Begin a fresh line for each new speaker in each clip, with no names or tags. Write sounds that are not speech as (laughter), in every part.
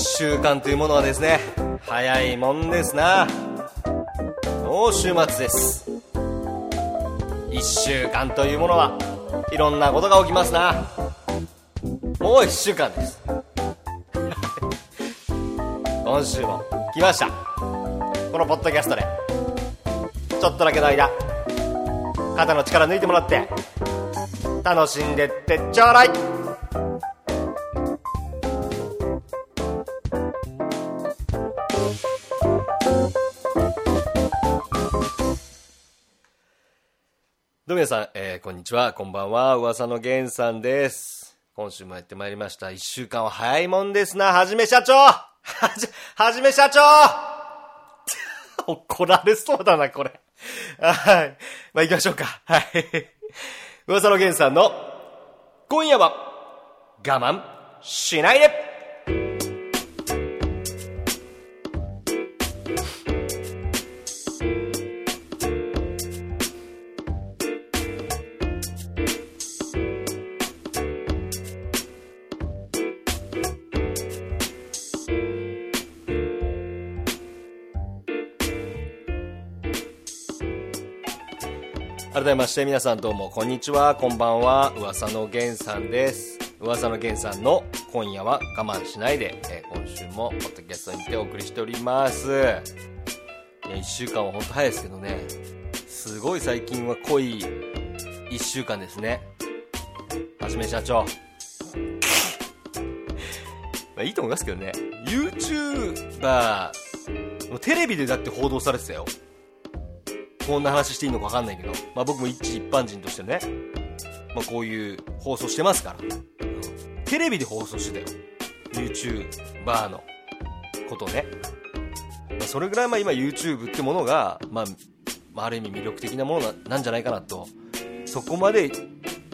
週間というものはですね早いもんですな。もう週末です。1週間というものはいろんなことが起きますな。もう1週間です。(laughs) 今週も来ました。このポッドキャストで。ちょっとだけの間肩の力抜いてもらって楽しんでってちょうだい。皆さん、えー、こんにちは、こんばんは、噂の源さんです。今週もやってまいりました。一週間は早いもんですな、はじめ社長はじ、はじめ社長 (laughs) 怒られそうだな、これ。はい。まあ、行きましょうか。はい。噂の源さんの、今夜は、我慢しないでまして皆さんどうもこんにちはこんばんは噂の源さんです。噂の源さんの今夜は我慢しないで、えー今週もポッドキャストにてお送りしております。いや1週間は本当早いですけどね。すごい最近は濃い1週間ですね。はじめ社長。(laughs) まあいいと思いますけどね。YouTuber テレビでだって報道されてたよ。こんな話していいのか分かんないけど、まあ、僕も一一般人としてね、まあ、こういう放送してますから、テレビで放送してたよ。YouTuber のことね、まあ、それぐらいまあ今 YouTube ってものが、まあ、まあある意味魅力的なものななんじゃないかなと。そこまで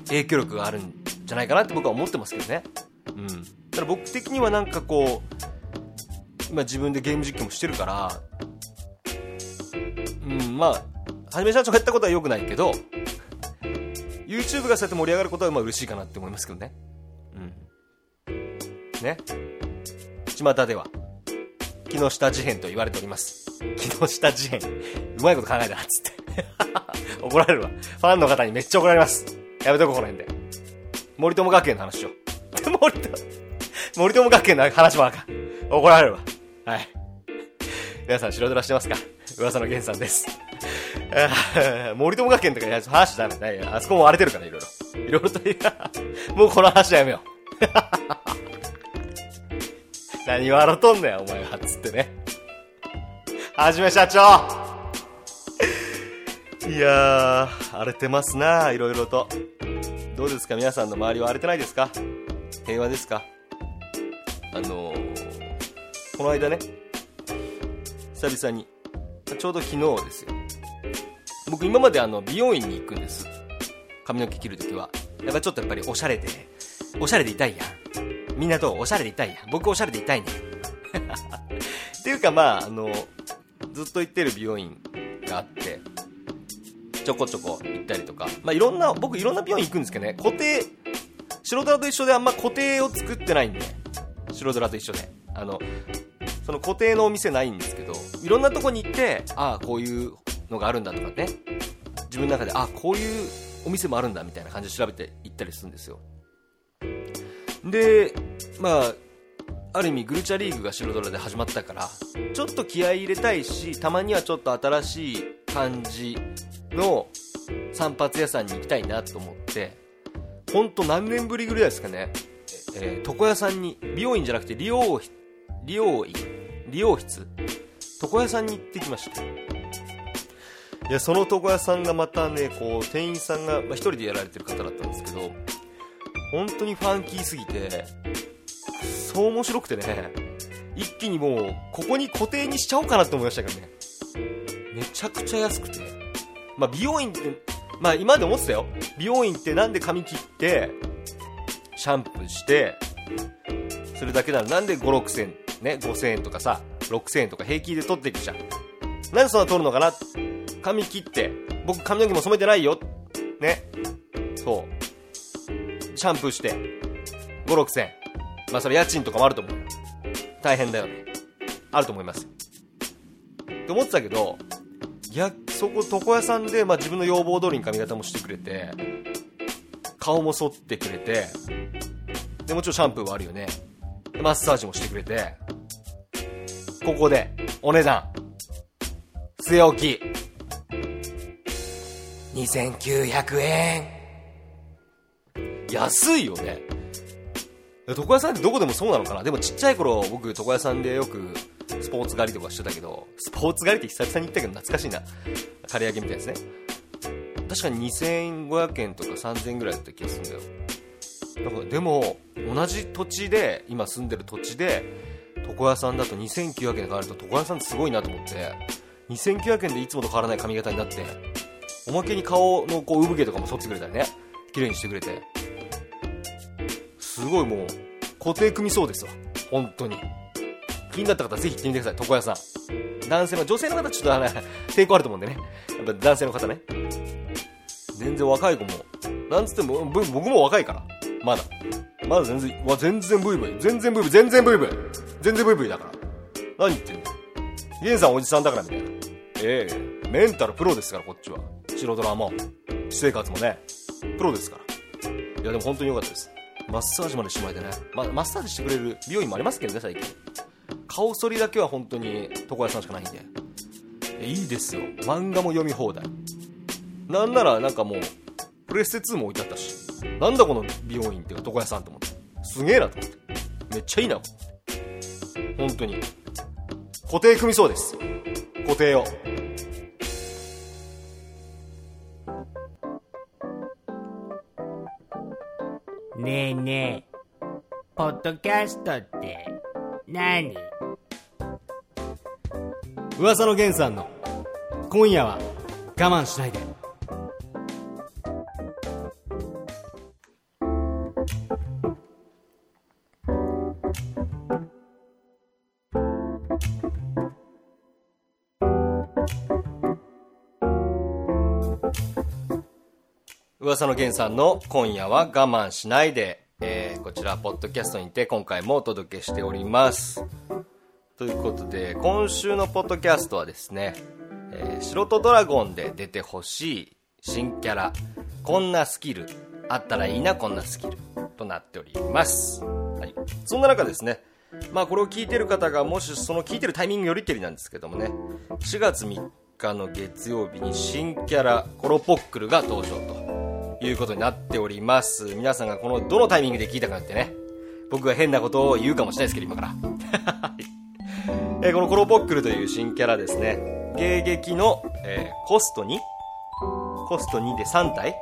影響力があるんじゃないかなって僕は思ってますけどね。うん。ただ僕的にはなんかこう今自分でゲーム実況もしてるからうん、まあ、はじめ社長がやったことは良くないけど、YouTube がそうやって盛り上がることはまあ嬉しいかなって思いますけどね。うん。ね。巷では、木下事変と言われております。木下事変。うまいこと考えたな、つって。(laughs) 怒られるわ。ファンの方にめっちゃ怒られます。やめとこ、この辺で。森友学園の話を。(laughs) 森友、森友学園の話もあかん。怒られるわ。はい。皆さん、白ドラしてますか？噂の源さんです。(laughs) 森友学園とかやつ話だめだあそこも荒れてるから、いろいろ。いろいろと、(laughs) もうこの話はやめよう。(laughs) 何笑っとんだよ、お前は、つってね。はじめ社長いやー、荒れてますな、いろいろと。どうですか、皆さんの周りは荒れてないですか？平和ですか？あのー、この間ね、久々に、ちょうど昨日ですよ。僕今まであの美容院に行くんです。髪の毛切るときは。やっぱちょっとやっぱりおしゃれで、おしゃれでいたいやん。みんなとおしゃれでいたいやん。僕おしゃれでいたいね。(laughs) っていうかまあ、あの、ずっと行ってる美容院があって、ちょこちょこ行ったりとか。まあいろんな、僕いろんな美容院行くんですけどね、固定、白ドラと一緒であんま固定を作ってないんで、白ドラと一緒で。あの、その固定のお店ないんですけど、いろんなとこに行って、ああ、こういうのがあるんだとかね、自分の中で、あ、こういうお店もあるんだみたいな感じで調べて行ったりするんですよ。で、まあ、ある意味グルチャリーグが白ドラで始まったから、ちょっと気合い入れたいし、たまにはちょっと新しい感じの散髪屋さんに行きたいなと思って、ほんと何年ぶりぐらいですかね、えー床屋さんに、美容院じゃなくて理容理容院理容室？床屋さんに行ってきましたいやその床屋さんがまたねこう店員さんが、まあ、一人でやられてる方だったんですけど本当にファンキーすぎてそう面白くてね一気にもうここに固定にしちゃおうかなって思いましたからね。めちゃくちゃ安くて。まあ美容院ってまあ今まで思ってたよ。美容院ってなんで髪切ってシャンプーしてするだけならなんで5、6千、ね、5000円とかさ、6000円とか平気で取っていくじゃん。なんでそんな取るのかな髪切って、僕髪の毛も染めてないよ。ね。そう。シャンプーして、5、6000。まあそれ家賃とかもあると思う。大変だよね。あると思います。って思ってたけど、逆、そこ、床屋さんで、まあ自分の要望通りに髪型もしてくれて、顔も剃ってくれて、で、もちろんシャンプーはあるよね。マッサージもしてくれて、ここで、お値段、据え置き、2900円。安いよね。床屋さんってどこでもそうなのかな？でもちっちゃい頃、僕、床屋さんでよく、スポーツ狩りとかしてたけど、スポーツ狩りって久々に言ったけど懐かしいな。刈り上げみたいですね。確かに2500円とか3000円ぐらいだった気がするんだよ。だからでも、同じ土地で、今住んでる土地で、床屋さんだと2900円で買えると床屋さんってすごいなと思って、2900円でいつもと変わらない髪型になって、おまけに顔のこう産毛とかも剃ってくれたりね、綺麗にしてくれて、すごいもう、固定組みそうですわ。本当に。気になった方はぜひ行ってみてください、床屋さん。男性の、女性の方ちょっとあれ、(laughs) 抵抗あると思うんでね。やっぱ男性の方ね。全然若い子も、なんつっても、僕も若いから。まだ。まだ全然、わ、全然ブイブイ。全然ブイブイ、全然ブイブイ。全然ブイブイだから。何言ってんのゲンさんおじさんだからみたいな。ええメンタルプロですから、こっちは。素人ラも、私生活もね、プロですから。いや、でも本当に良かったです。マッサージまでしてもらえてね。ま、マッサージしてくれる美容院もありますけどね、最近。顔剃りだけは本当に床屋さんしかないんで。いいですよ。漫画も読み放題。なんならなんかもう、プレステ2も置いてあったし。なんだこの美容院っていうか床屋さんと思って。すげえなと思って。めっちゃいいな、本当に。固定組みそうです。固定を。
ねえねえ、ポッドキャストって何？
噂の源さんの。今夜は我慢しないで。
噂の源さんの今夜は我慢しないで、えー、こちら、ポッドキャストにて今回もお届けしております。ということで、今週のポッドキャストはですね、えー、素人ドラゴンで出てほしい新キャラ、こんなスキル、あったらいいな、こんなスキル、となっております。はい。そんな中ですね、まあこれを聞いてる方が、もしその聞いてるタイミングよりけりなんですけどもね、4月3日の月曜日に新キャラ、コロポックルが登場と。いうことになっております。皆さんがこのどのタイミングで聞いたかってね、僕が変なことを言うかもしれないですけど、今から。(laughs) えー、このコロポックルという新キャラですね、迎撃の、えー、コスト 2? コスト2で3体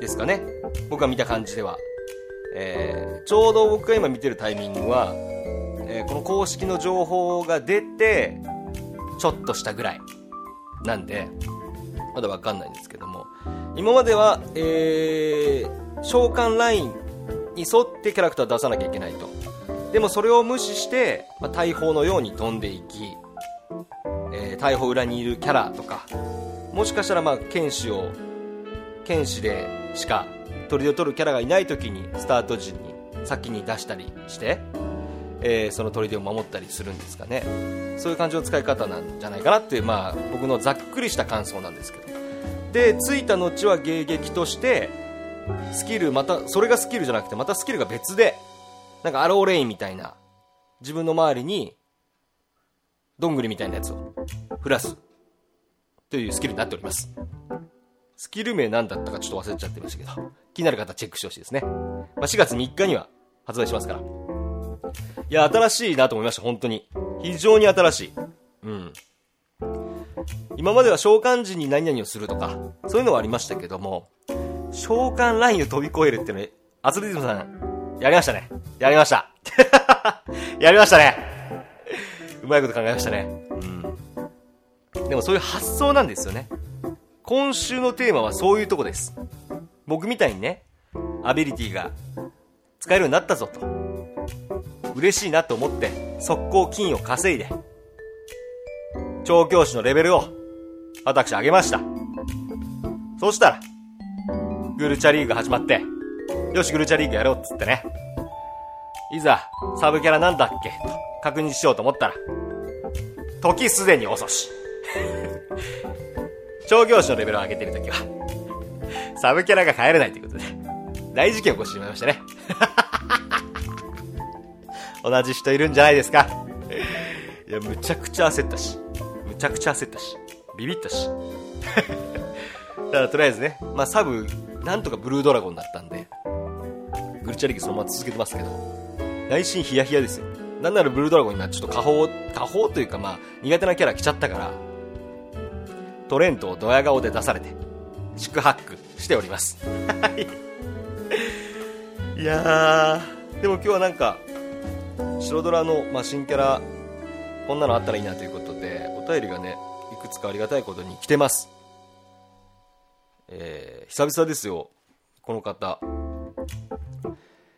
ですかね。僕が見た感じでは。えー、ちょうど僕が今見てるタイミングは、え、この公式の情報が出て、ちょっとしたぐらい。なんで、まだわかんないんですけども、今までは、えー、召喚ラインに沿ってキャラクター出さなきゃいけないと。でもそれを無視して、まあ、大砲のように飛んでいき、えー、大砲裏にいるキャラとか、もしかしたらまあ、剣士を、剣士でしか砦を取るキャラがいない時に、スタート時に先に出したりして、えー、その砦を守ったりするんですかね。そういう感じの使い方なんじゃないかなっていう、まあ、僕のざっくりした感想なんですけど。でついた後は迎撃としてスキルまたそれがスキルじゃなくてまたスキルが別でなんかアローレインみたいな自分の周りにどんぐりみたいなやつを降らす。というスキルになっております。スキル名何だったかちょっと忘れちゃってましたけど気になる方チェックしてほしいですね、まあ、4月3日には発売しますから。いや新しいなと思いました本当に。非常に新しい。うん。今までは召喚時に何々をするとか、そういうのはありましたけども、召喚ラインを飛び越えるっていうの、アスリートさん、やりましたね。やりました。(laughs) やりましたね。うまいこと考えましたね。うん。でもそういう発想なんですよね。今週のテーマはそういうとこです。僕みたいにね、アビリティが使えるようになったぞと。嬉しいなと思って、速攻金を稼いで、調教師のレベルを、私上げました。そうしたら、グルチャリーグ始まって、よしグルチャリーグやろうっつってね。いざ、サブキャラなんだっけ？と確認しようと思ったら、時すでに遅し。(laughs) 調教師のレベルを上げてるときは、サブキャラが帰れないということで、大事件起こしてしまいましたね。(laughs) 同じ人いるんじゃないですか。いや、むちゃくちゃ焦ったし、ちゃくちゃ焦ったし、ビビったし。(laughs) だからとりあえずね、まあサブ、なんとかブルードラゴンだったんで、グルチャリギそのまま続けてますけど、内心ヒヤヒヤですよ。なんならブルードラゴン今ちょっと下方、下方というかまあ苦手なキャラ来ちゃったから、トレントをドヤ顔で出されて、宿泊しております。はい。いやー、でも今日はなんか、白ドラの、まあ、新キャラ、こんなのあったらいいなということ、便りがね、いくつかありがたいことに来てます。えー、久々ですよ、この方。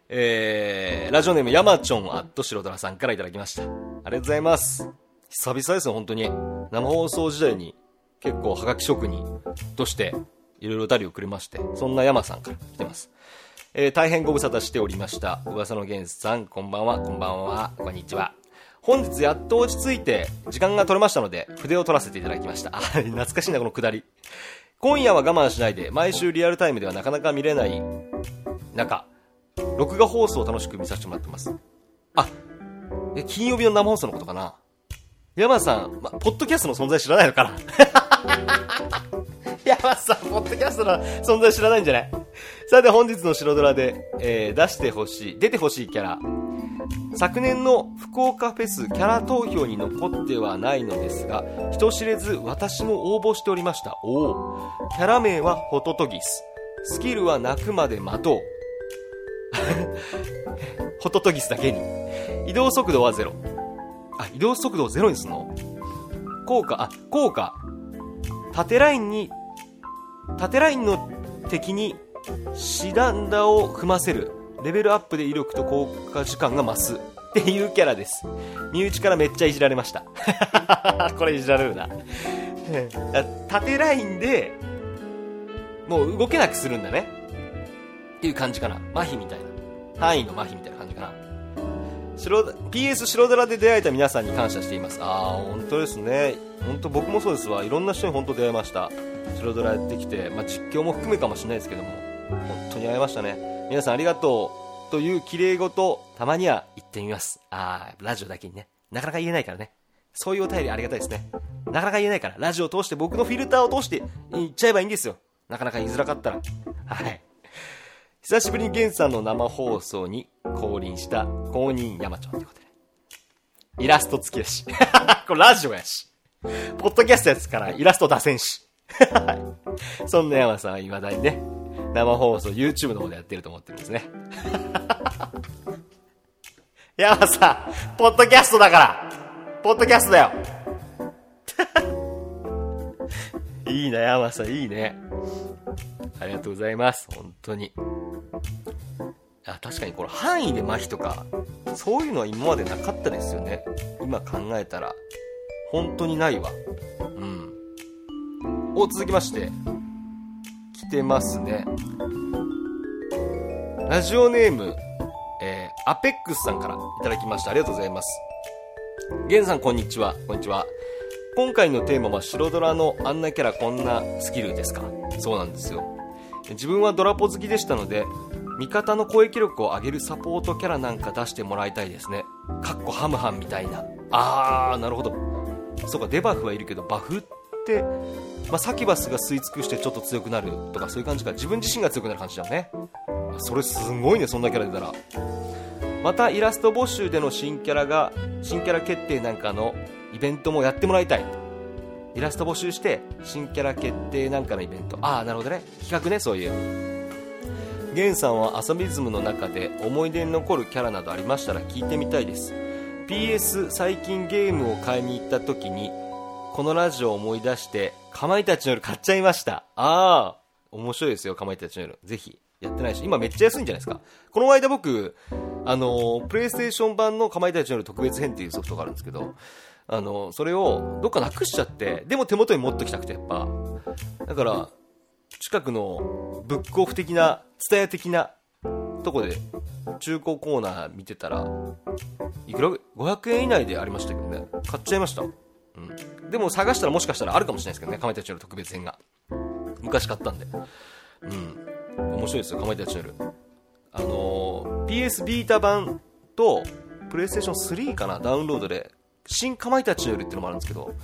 えー、ラジオネーム、ヤマチョンアット白ドラさんからいただきました。ありがとうございます。久々ですよ、本当に。生放送時代に結構ハガキ職人としていろいろお便りをくれまして、そんなヤマさんから来てます。えー大変ご無沙汰しておりました。噂のゲンさん、こんばんは、こんばんは、こんにちは。本日やっと落ち着いて、時間が取れましたので、筆を取らせていただきました。あ、(laughs) 懐かしいな、このくだり。今夜は我慢しないで、毎週リアルタイムではなかなか見れない中、録画放送を楽しく見させてもらってます。あ、え、金曜日の生放送のことかな山田さん、ま、ポッドキャストの存在知らないのかな (laughs) 山田さん、ポッドキャストの存在知らないんじゃない？さて本日の白ドラで、えー出してほしい、出てほしいキャラ。昨年の福岡フェスキャラ投票に残ってはないのですが、人知れず私も応募しておりました。おお。キャラ名はホトトギス。スキルは泣くまで待とう。(laughs) ホトトギスだけに。移動速度はゼロ。あ、移動速度をゼロにすんの？効果、あ、効果。縦ラインに、縦ラインの敵に、シダンダを踏ませる。レベルアップで威力と効果時間が増す。っていうキャラです。身内からめっちゃいじられました。(laughs) これいじられるな。あ縦ラインで、もう動けなくするんだね。っていう感じかな。麻痺みたいな。範囲の麻痺みたいな感じかな。白 PS 白ドラで出会えた皆さんに感謝していますああ本当ですね本当僕もそうですわいろんな人に本当出会いました白ドラやってきて、まあ、実況も含めかもしれないですけども本当に会えましたね皆さんありがとうという綺麗事たまには言ってみます。ああラジオだけにね。なかなか言えないからね。そういうお便りありがたいですね。なかなか言えないから。ラジオを通して僕のフィルターを通して言っちゃえばいいんですよ。なかなか言いづらかったら。はい。久しぶりにゲンさんの生放送に降臨した公認山ちゃんということで。イラスト付きだし。(laughs) これラジオやし。ポッドキャストやつからイラスト出せんし。(laughs) そんな山さんは未だにね、生放送 YouTube の方でやってると思ってるんですね。(laughs) 山さん、ポッドキャストだからポッドキャストだよ (laughs) いいな、山さん、いいね。ありがとうございます。本当に。あ確かにこれ範囲で麻痺とか、そういうのは今までなかったですよね。今考えたら。本当にないわ。うん。お、続きまして。来てますね。ラジオネーム、えー、アペックスさんからいただきました。ありがとうございます。ゲンさん、こんにちは。こんにちは。今回のテーマは白ドラのあんなキャラこんなスキルですか？そうなんですよ。自分はドラポ好きでしたので、味方の攻撃力を上げるサポートキャラなんか出してもらいたいですね。かっこハムハンみたいな。あー、なるほど。そうか、デバフはいるけど、バフっ、まあ、サキバスが吸い尽くしてちょっと強くなるとかそういう感じか。自分自身が強くなる感じだよね。それすごいね、そんなキャラ出たら。また、イラスト募集での新キャラが、新キャラ決定なんかのイベントもやってもらいたい。イラスト募集して、新キャラ決定なんかのイベント。ああ、なるほどね。企画ね、そういう。ゲンさんは遊びズムの中で思い出に残るキャラなどありましたら聞いてみたいです PS 最近ゲームを買いに行った時にこのラジオを思い出してかまいたちの夜買っちゃいました。ああ面白いですよかまいたちの夜。ぜひやってないし今めっちゃ安いんじゃないですか。この間僕あのプレイステーション版のかまいたちの夜特別編っていうソフトがあるんですけどあのそれをどっかなくしちゃってでも手元に持ってきたくてやっぱ。だから近くのブックオフ的な、ツタヤ的なとこで中古コーナー見てたらいくら？500円以内でありましたけどね。買っちゃいました、うん、でも探したらもしかしたらあるかもしれないですけどねかまいたちの特別編が。昔買ったんで。うん。面白いですよかまいたちの夜あのー PS ビータ版とプレイステーション3かなダウンロードで新かまいたちの夜っていうのもあるんですけど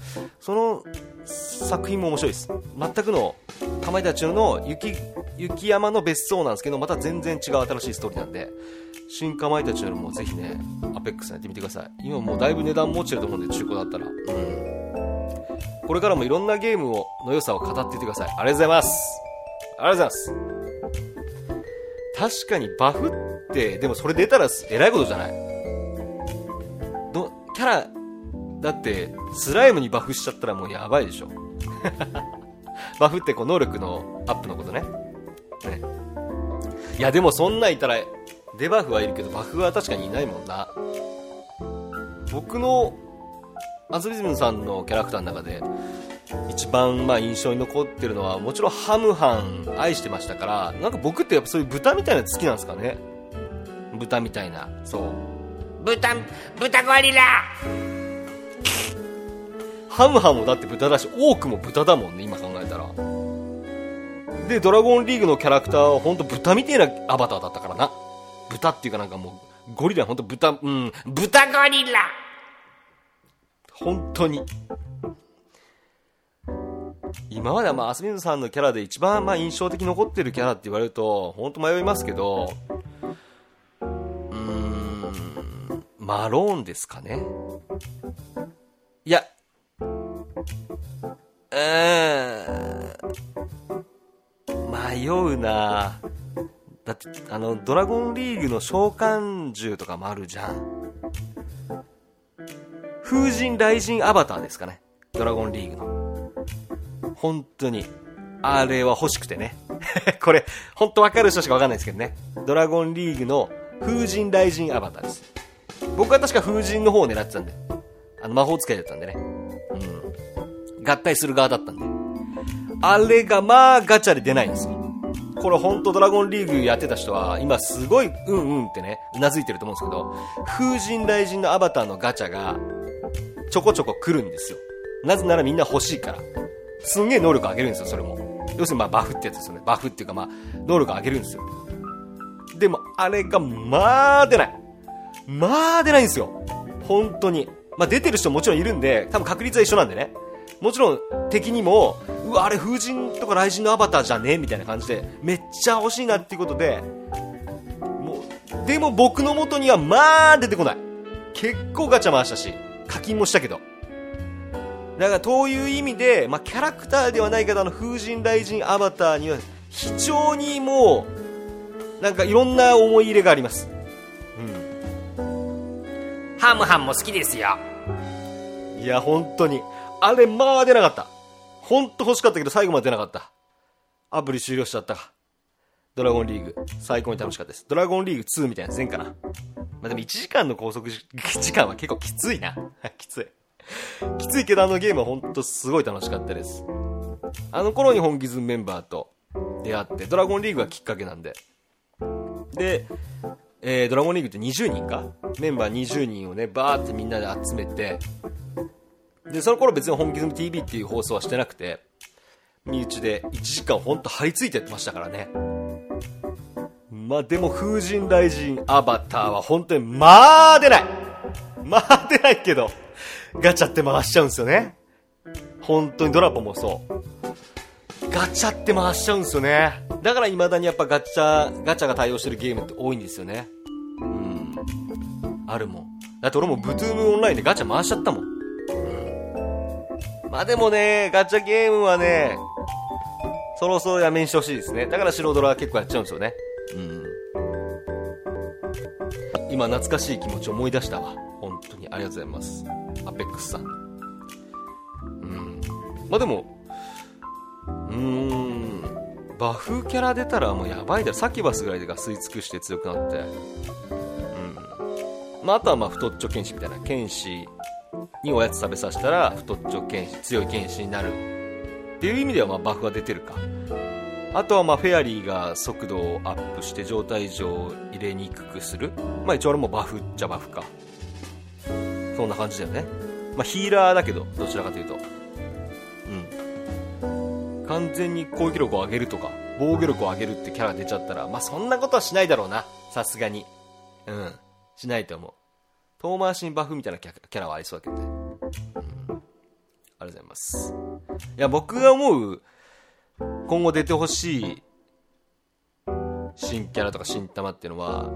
その作品も面白いです。全くのかまいたちの雪雪山の別荘なんですけどまた全然違う新しいストーリーなんで新かまいたちの夜もぜひねアペックスやってみてください。今もうだいぶ値段も落ちてると思うんで中古だったら。うん。これからもいろんなゲームをの良さを語っていってください。ありがとうございます。ありがとうございます。確かにバフってでもそれ出たらえらいことじゃない。どキャラだってスライムにバフしちゃったらもうやばいでしょ。(laughs) バフってこう能力のアップのことね。ね。いやでもそんなんいたらデバフはいるけどバフは確かにいないもんな。僕のアズリズムさんのキャラクターの中で一番まあ印象に残ってるのはもちろんハムハン愛してましたからなんか僕ってやっぱそういう豚みたいなの好きなんですかね。豚みたいな。そう。
豚豚ゴリラ。
ハムハンもだって豚だしオークも豚だもんね今考えたら。でドラゴンリーグのキャラクターは本当豚みたいなアバターだったからな豚っていうかなんかもうゴリラ本当豚うん。
豚ゴリラ
本当に。今まではまあアスミンさんのキャラで一番まあ印象的に残ってるキャラって言われると本当迷いますけどうーんマローンですかね。いやうーん迷うなだってあのドラゴンリーグの召喚獣とかもあるじゃん。風神雷神アバターですかね。ドラゴンリーグの。本当に。あれは欲しくてね。(laughs) これ本当わかる人しかわかんないですけどね。ドラゴンリーグの風神雷神アバターです。僕は確か風神の方を狙ってたんで。あの魔法使いだったんでね。うん。合体する側だったんで。あれがまあガチャで出ないんですよ。これ本当ドラゴンリーグやってた人は今すごいうんうんってねうなずいてると思うんですけど風神雷神のアバターのガチャがちょこちょこ来るんですよ。なぜならみんな欲しいから。すんげえ能力上げるんですよそれも。要するにまあバフってやつですよね。バフっていうかまあ能力上げるんですよ。でもあれがまあ出ない。まあ出ないんですよ。本当に。まあ出てる人もちろんいるんで多分確率は一緒なんでね。もちろん敵にもわあれ風神とか雷神のアバターじゃねえみたいな感じでめっちゃ欲しいなっていうことでもうでも僕の元にはまあ出てこない。結構ガチャ回したし課金もしたけど。だからそういう意味で、まあ、キャラクターではないけどあの風神雷神アバターには非常にもうなんかいろんな思い入れがあります。
ハムハンも好きですよ。
いや本当に。あれまあ出なかった本当欲しかったけど最後まで出なかった。アプリ終了しちゃった。ドラゴンリーグ。最高に楽しかったです。ドラゴンリーグ2みたいなやつせんかな。まあでも1時間の拘束 (laughs) 時間は結構きついな。(laughs) きつい。きついけどあのゲームは本当すごい楽しかったです。あの頃に本気ズンメンバーと出会ってドラゴンリーグがきっかけなんで。で、えードラゴンリーグって20人か？メンバー20人をねバーってみんなで集めてでその頃別に本気ズム TV っていう放送はしてなくて身内で1時間ほんと張り付いてやってましたからね。まあでも風神雷神アバターは本当にまあ出ない。まあ出ないけどガチャって回しちゃうんですよね。本当にドラポもそう。ガチャって回しちゃうんですよね。だから未だにやっぱガチャガチャが対応してるゲームって多いんですよね。うん。あるもん。だって俺もブトゥームオンラインでガチャ回しちゃったもん。まあでもね、ガチャゲームはね、そろそろやめにしてほしいですね。だから白ドラは結構やっちゃうんですよね。うん。今懐かしい気持ち思い出したわ。本当にありがとうございます。アペックスさん。うん。まあでも、うーん、バフキャラ出たらもうやばいだろ。サキバスぐらいでが吸い尽くして強くなって。うん。まああとはまあ太っちょ剣士みたいな。剣士におやつ食べさせたら太っちょ剣士強い剣士になるっていう意味ではまあバフは出てるか。あとはまあフェアリーが速度をアップして状態異常を入れにくくする。まあ一応俺もバフっちゃバフか。そんな感じだよね。まあヒーラーだけどどちらかというと。うん。完全に攻撃力を上げるとか防御力を上げるってキャラ出ちゃったらまあそんなことはしないだろうな。さすがに。うん。しないと思う。遠回しにバフみたいなキャラはありそうだけどね、ありがとうございます。いや僕が思う今後出てほしい新キャラとか新玉っていうのは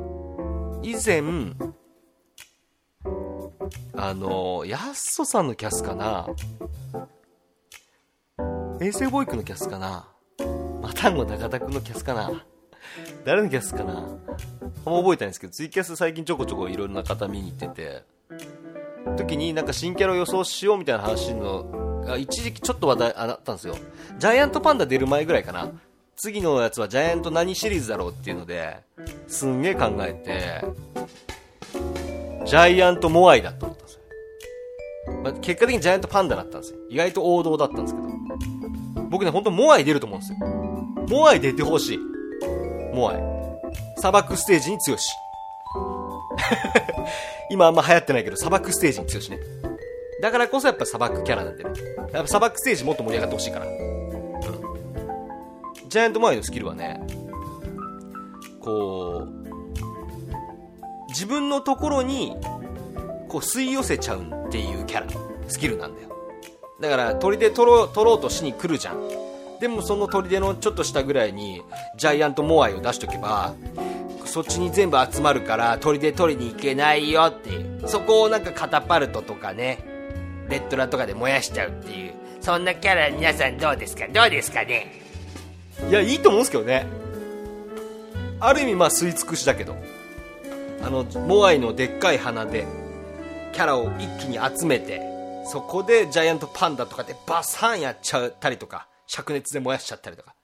以前あのやっそさんのキャスかな衛星ボーイクのキャスかなマタンゴ中田くんのキャスかな誰のキャスかなあんま覚えてないんですけどツイキャス最近ちょこちょこいろいろな方見に行ってて時になんか新キャラを予想しようみたいな話のが一時期ちょっと話題あったんですよ。ジャイアントパンダ出る前ぐらいかな。次のやつはジャイアント何シリーズだろうっていうのですんげえ考えてジャイアントモアイだと思ったんですよ、まあ、結果的にジャイアントパンダだったんですよ。意外と王道だったんですけど。僕ね本当モアイ出ると思うんですよ。モアイ出てほしい。モアイ。砂漠ステージに強し。今あんま流行ってないけど砂漠ステージに強しね。だからこそやっぱ砂漠キャラなんでね。やっぱ砂漠ステージもっと盛り上がってほしいから。うん。ジャイアントモアイのスキルはねこう自分のところにこう吸い寄せちゃうっていうキャラスキルなんだよ。だから砦取ろう取ろうとしに来るじゃん。でもその砦のちょっと下ぐらいにジャイアントモアイを出しとけばそっちに全部集まるから砦取りに行けないよっていう。そこをなんかカタパルトとかねレッドラとかで燃やしちゃうっていう。そんなキャラ皆さんどうですか？どうですかね？いやいいと思うんですけどね。ある意味まあ吸い尽くしだけど。あのモアイのでっかい鼻でキャラを一気に集めてそこでジャイアントパンダとかでバサンやっちゃったりとか灼熱で燃やしちゃったりとか。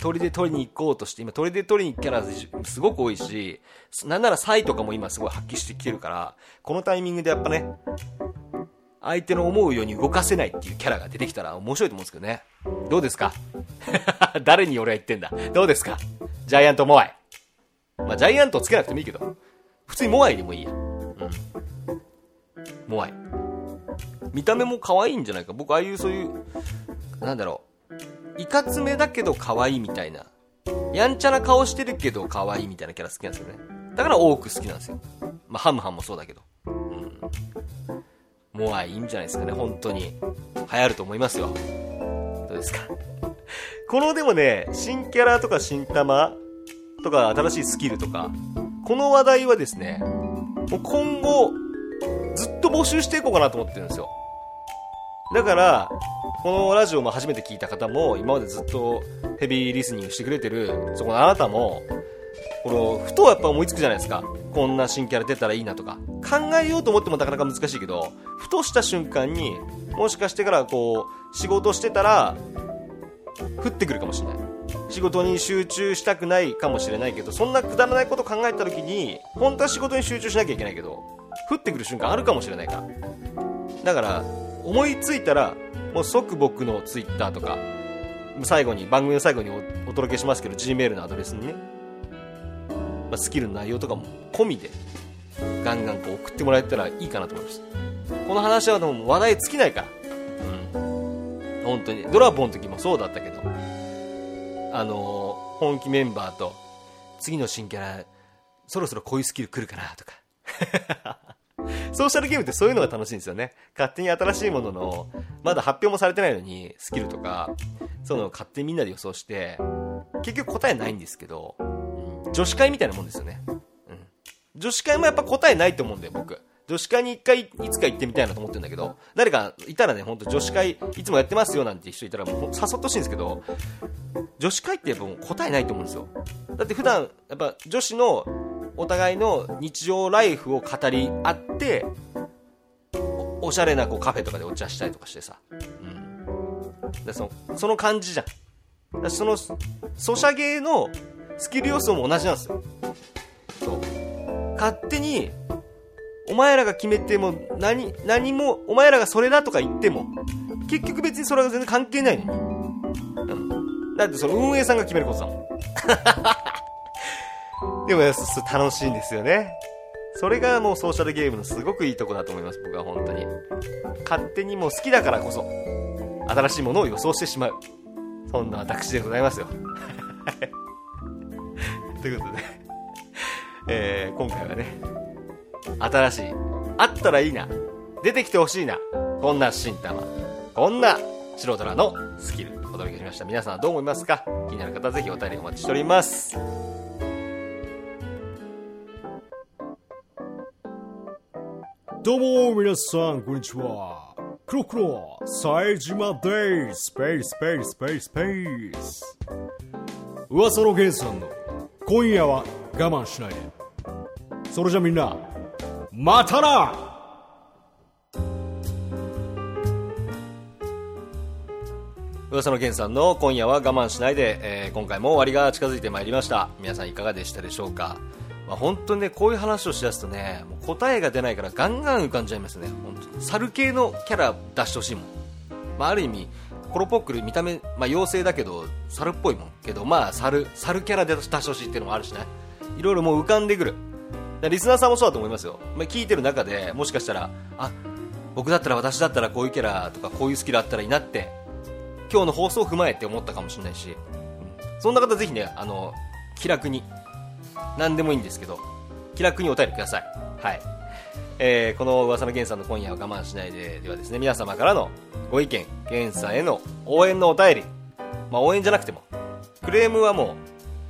鳥で取りに行こうとして今鳥で取りに行くキャラすごく多いしなんならサイとかも今すごい発揮してきてるからこのタイミングでやっぱね相手の思うように動かせないっていうキャラが出てきたら面白いと思うんですけどね。どうですか？(laughs) 誰に俺は言ってんだ？どうですか？ジャイアントモアイ。まあジャイアントつけなくてもいいけど普通にモアイでもいいや。うん。モアイ。見た目も可愛いんじゃないか。僕ああいうそういうなんだろう。いかつめだけど可愛いみたいな。やんちゃな顔してるけど可愛いみたいなキャラ好きなんですよね。だから多く好きなんですよ。まあハムハンもそうだけど。うん。モアイいいんじゃないですかね。本当に。流行ると思いますよ。どうですか？このでもね新キャラとか新玉とか新しいスキルとかこの話題はですねもう今後ずっと募集していこうかなと思ってるんですよ。だから、このラジオも初めて聞いた方も、今までずっとヘビーリスニングしてくれてる、そこのあなたも、この、ふとやっぱ思いつくじゃないですか。こんな新キャラ出たらいいなとか。考えようと思ってもなかなか難しいけど、ふとした瞬間に、もしかしてからこう、仕事してたら、降ってくるかもしれない。仕事に集中したくないかもしれないけど、そんなくだらないこと考えた時に、本当は仕事に集中しなきゃいけないけど、降ってくる瞬間あるかもしれないから。だから、思いついたらもう即僕のツイッターとか最後に番組の最後にお届けしますけど G メールのアドレスにね、まあ、スキルの内容とかも込みでガンガンこう送ってもらえたらいいかなと思いましたこの話はでも話題尽きないから。うん。本当に。ドラボンの時もそうだったけどあのー、本気メンバーと次の新キャラそろそろこういうスキル来るかなとか。(laughs) ソーシャルゲームってそういうのが楽しいんですよね。勝手に新しいものの、まだ発表もされてないのに、スキルとか、そういうのを勝手にみんなで予想して、結局答えないんですけど、うん、女子会みたいなもんですよね。うん。女子会もやっぱ答えないと思うんだよ、僕。女子会に一回、いつか行ってみたいなと思ってるんだけど、誰かいたらね、ほんと女子会、いつもやってますよなんて人いたら、もう誘ってほしいんですけど、女子会ってやっぱもう答えないと思うんですよ。だって普段、やっぱ女子のお互いの日常ライフを語り合っておおしゃれなこうカフェとかでお茶したりとかしてさ、うん、でそのその感じじゃん。だそのソシャゲのスキル要素も同じなんですよ。そう。勝手にお前らが決めても何何もお前らがそれだとか言っても結局別にそれは全然関係ないのに、だってその運営さんが決めることだもんでも楽しいんですよね。それがもうソーシャルゲームのすごくいいとこだと思います僕は本当に。勝手にもう好きだからこそ新しいものを予想してしまう。そんな私でございますよ。(laughs) ということで、えー、今回はね新しいあったらいいな出てきてほしいなこんな新玉こんな素人らのスキルお届けしました。皆さんはどう思いますか？気になる方はぜひお便りお待ちしております。
どうも皆さんこんにちは。クロクロ冴島です。スペーススペーススペーススペース噂の源さんの今夜は我慢しないで。それじゃみんなまたな！
噂の源さんの今夜は我慢しないで、えー今回も終わりが近づいてまいりました。皆さんいかがでしたでしょうか、まあ、本当にねこういう話をしだすとねもう答えが出ないからガンガン浮かんじゃいますね。本当に。猿系のキャラ出してほしいもん、まあ、ある意味コロポックル見た目、まあ、妖精だけど猿っぽいもん。けどまあ猿猿キャラで出してほしいっていうのもあるしね。いろいろもう浮かんでくる。リスナーさんもそうだと思いますよ、まあ、聞いてる中でもしかしたらあ僕だったら私だったらこういうキャラとかこういうスキルあったらいいなって今日の放送を踏まえて思ったかもしれないし、うん。そんな方ぜひねあの気楽に何でもいいんですけど気楽にお便りください。はい。えーこの噂の源さんの今夜は我慢しないでではですね皆様からのご意見源さんへの応援のお便り。まあ応援じゃなくてもクレームはも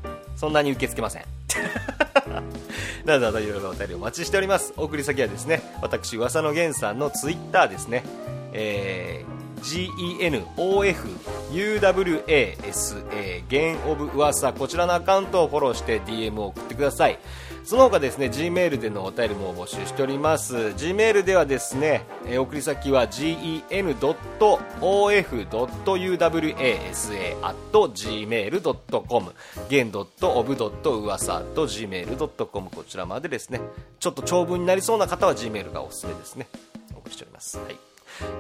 うそんなに受け付けません。(laughs) などなどいろいろお便りお待ちしております。お送り先はですね私噂の源さんのツイッターですね。えー GENOFUWASA ゲンオブ噂こちらのアカウントをフォローして DM を送ってください。その他ですね Gmail でのお便りも募集しております。Gmail ではですね、えー送り先は gen.of.uwasa.gmail.com ゲン .of. 噂 .gmail.com こちらまでですねちょっと長文になりそうな方は Gmail がおすすめですね。お送りしております、はい、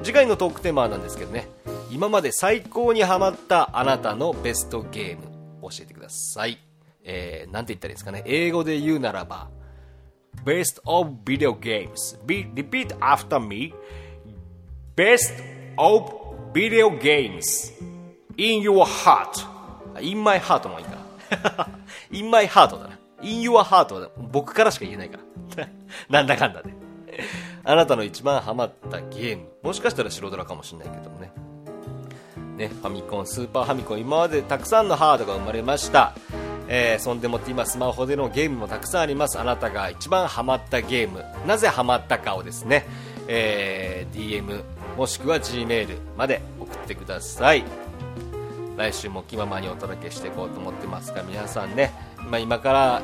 次回のトークテーマなんですけどね。今まで最高にハマったあなたのベストゲーム教えてください。えー、なんて言ったらいいですかね。英語で言うならば Best of Video Games. Be, Repeat after me. Best of Video Games. In your heart. In my heart もいいか。(laughs) In my heart だな。In your heart は僕からしか言えないから。(laughs) なんだかんだで。あなたの一番ハマったゲームもしかしたら白ドラかもしれないけどもねね、ファミコン、スーパーファミコン、今までたくさんのハードが生まれました。えーそんでもって今スマホでのゲームもたくさんあります。あなたが一番ハマったゲーム、なぜハマったかをですね、えー DM もしくは Gmail まで送ってください。来週も気ままにお届けしていこうと思ってますが皆さんね、まあ、今から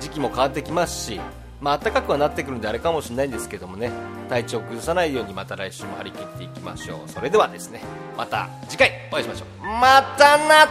時期も変わってきますし、まあ暖かくはなってくるんであれかもしれないんですけどもね。体調を崩さないようにまた来週も張り切っていきましょう。それではですねまた次回お会いしましょう。またな